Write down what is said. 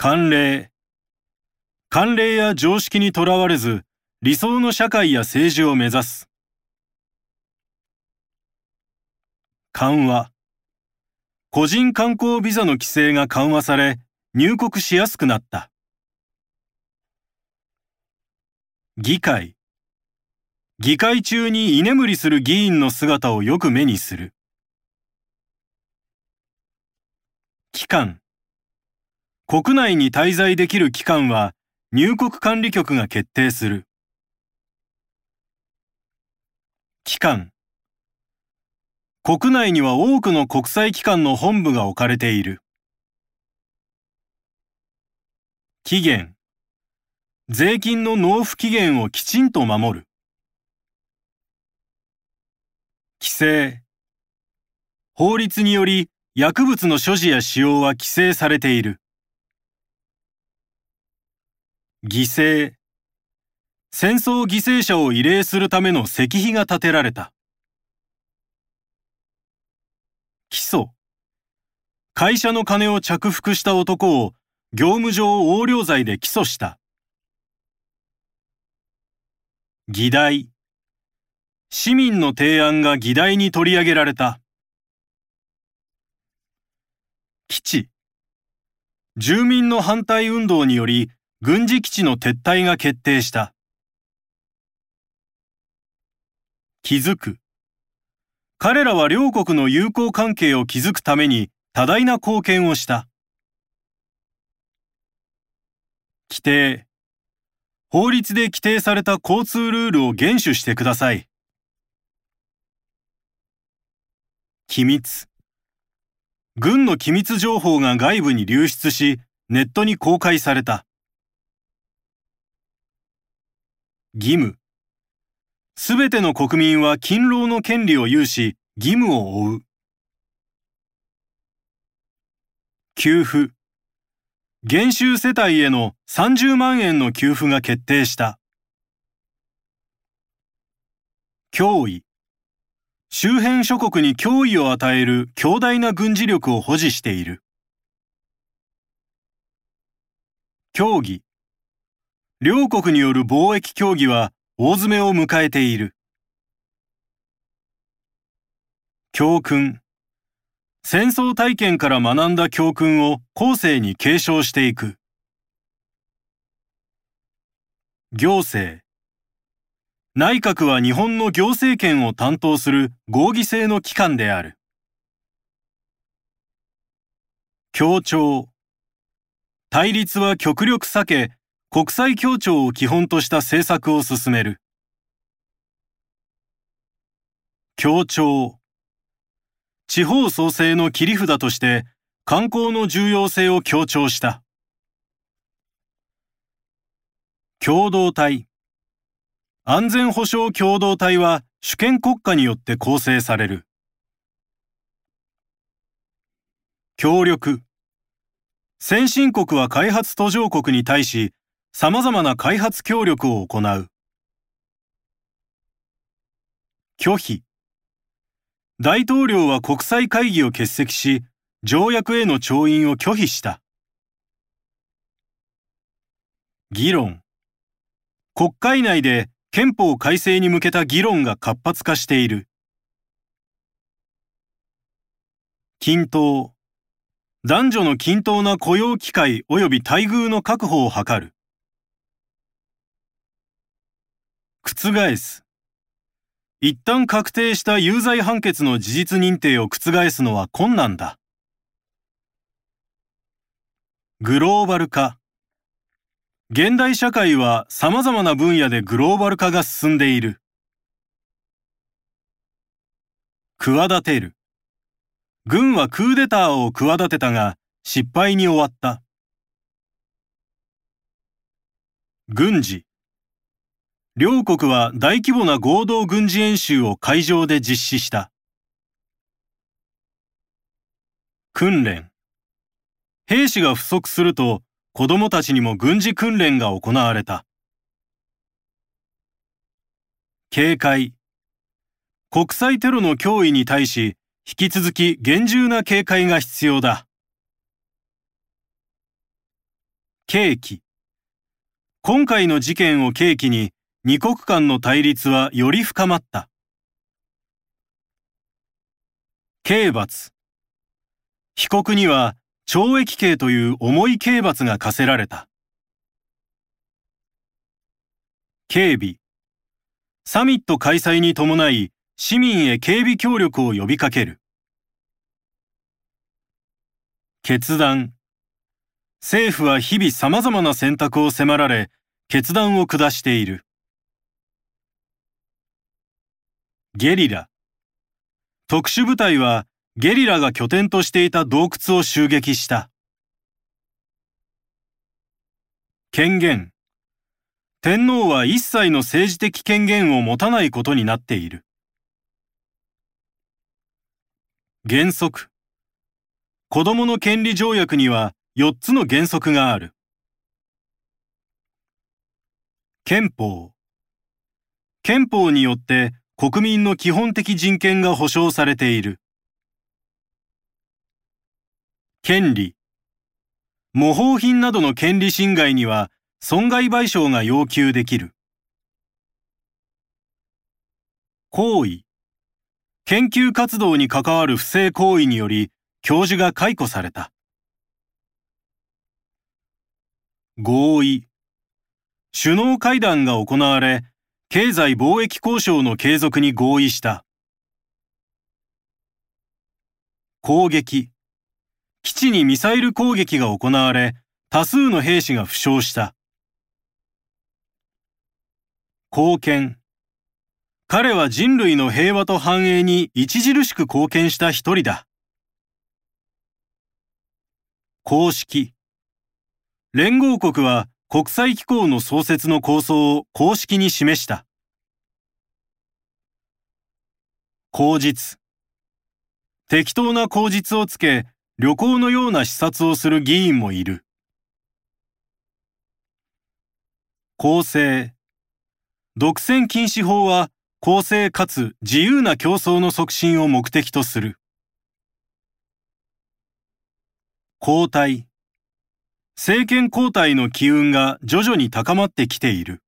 慣例。慣例や常識にとらわれず、理想の社会や政治を目指す。緩和。個人観光ビザの規制が緩和され、入国しやすくなった。議会。議会中に居眠りする議員の姿をよく目にする。期間。国内に滞在できる期間は入国管理局が決定する。機関。国内には多くの国際機関の本部が置かれている。期限。税金の納付期限をきちんと守る。規制。法律により薬物の所持や使用は規制されている。犠牲。戦争犠牲者を慰霊するための石碑が建てられた。起訴。会社の金を着服した男を業務上横領罪で起訴した。議題。市民の提案が議題に取り上げられた。基地。住民の反対運動により軍事基地の撤退が決定した。気づく。彼らは両国の友好関係を築くために多大な貢献をした。規定。法律で規定された交通ルールを厳守してください。機密。軍の機密情報が外部に流出し、ネットに公開された。義務。すべての国民は勤労の権利を有し、義務を負う。給付。減収世帯への30万円の給付が決定した。脅威。周辺諸国に脅威を与える強大な軍事力を保持している。協議。両国による貿易協議は大詰めを迎えている。教訓。戦争体験から学んだ教訓を後世に継承していく。行政。内閣は日本の行政権を担当する合議制の機関である。協調。対立は極力避け、国際協調を基本とした政策を進める。協調。地方創生の切り札として観光の重要性を強調した。共同体。安全保障共同体は主権国家によって構成される。協力。先進国は開発途上国に対し、様々な開発協力を行う。拒否。大統領は国際会議を欠席し、条約への調印を拒否した。議論。国会内で憲法改正に向けた議論が活発化している。均等。男女の均等な雇用機会及び待遇の確保を図る。覆す。一旦確定した有罪判決の事実認定を覆すのは困難だ。グローバル化。現代社会は様々な分野でグローバル化が進んでいる。企てる。軍はクーデターを企てたが失敗に終わった。軍事。両国は大規模な合同軍事演習を海上で実施した。訓練。兵士が不足すると子供たちにも軍事訓練が行われた。警戒。国際テロの脅威に対し、引き続き厳重な警戒が必要だ。契機。今回の事件を契機に二国間の対立はより深まった。刑罰。被告には懲役刑という重い刑罰が課せられた。警備。サミット開催に伴い市民へ警備協力を呼びかける。決断。政府は日々様々な選択を迫られ、決断を下している。ゲリラ。特殊部隊はゲリラが拠点としていた洞窟を襲撃した。権限。天皇は一切の政治的権限を持たないことになっている。原則。子供の権利条約には4つの原則がある。憲法。憲法によって国民の基本的人権が保障されている。権利。模倣品などの権利侵害には損害賠償が要求できる。行為。研究活動に関わる不正行為により教授が解雇された。合意。首脳会談が行われ、経済貿易交渉の継続に合意した。攻撃。基地にミサイル攻撃が行われ、多数の兵士が負傷した。貢献。彼は人類の平和と繁栄に著しく貢献した一人だ。公式。連合国は国際機構の創設の構想を公式に示した。口実。適当な口実をつけ、旅行のような視察をする議員もいる。公正。独占禁止法は公正かつ自由な競争の促進を目的とする。交代。政権交代の機運が徐々に高まってきている。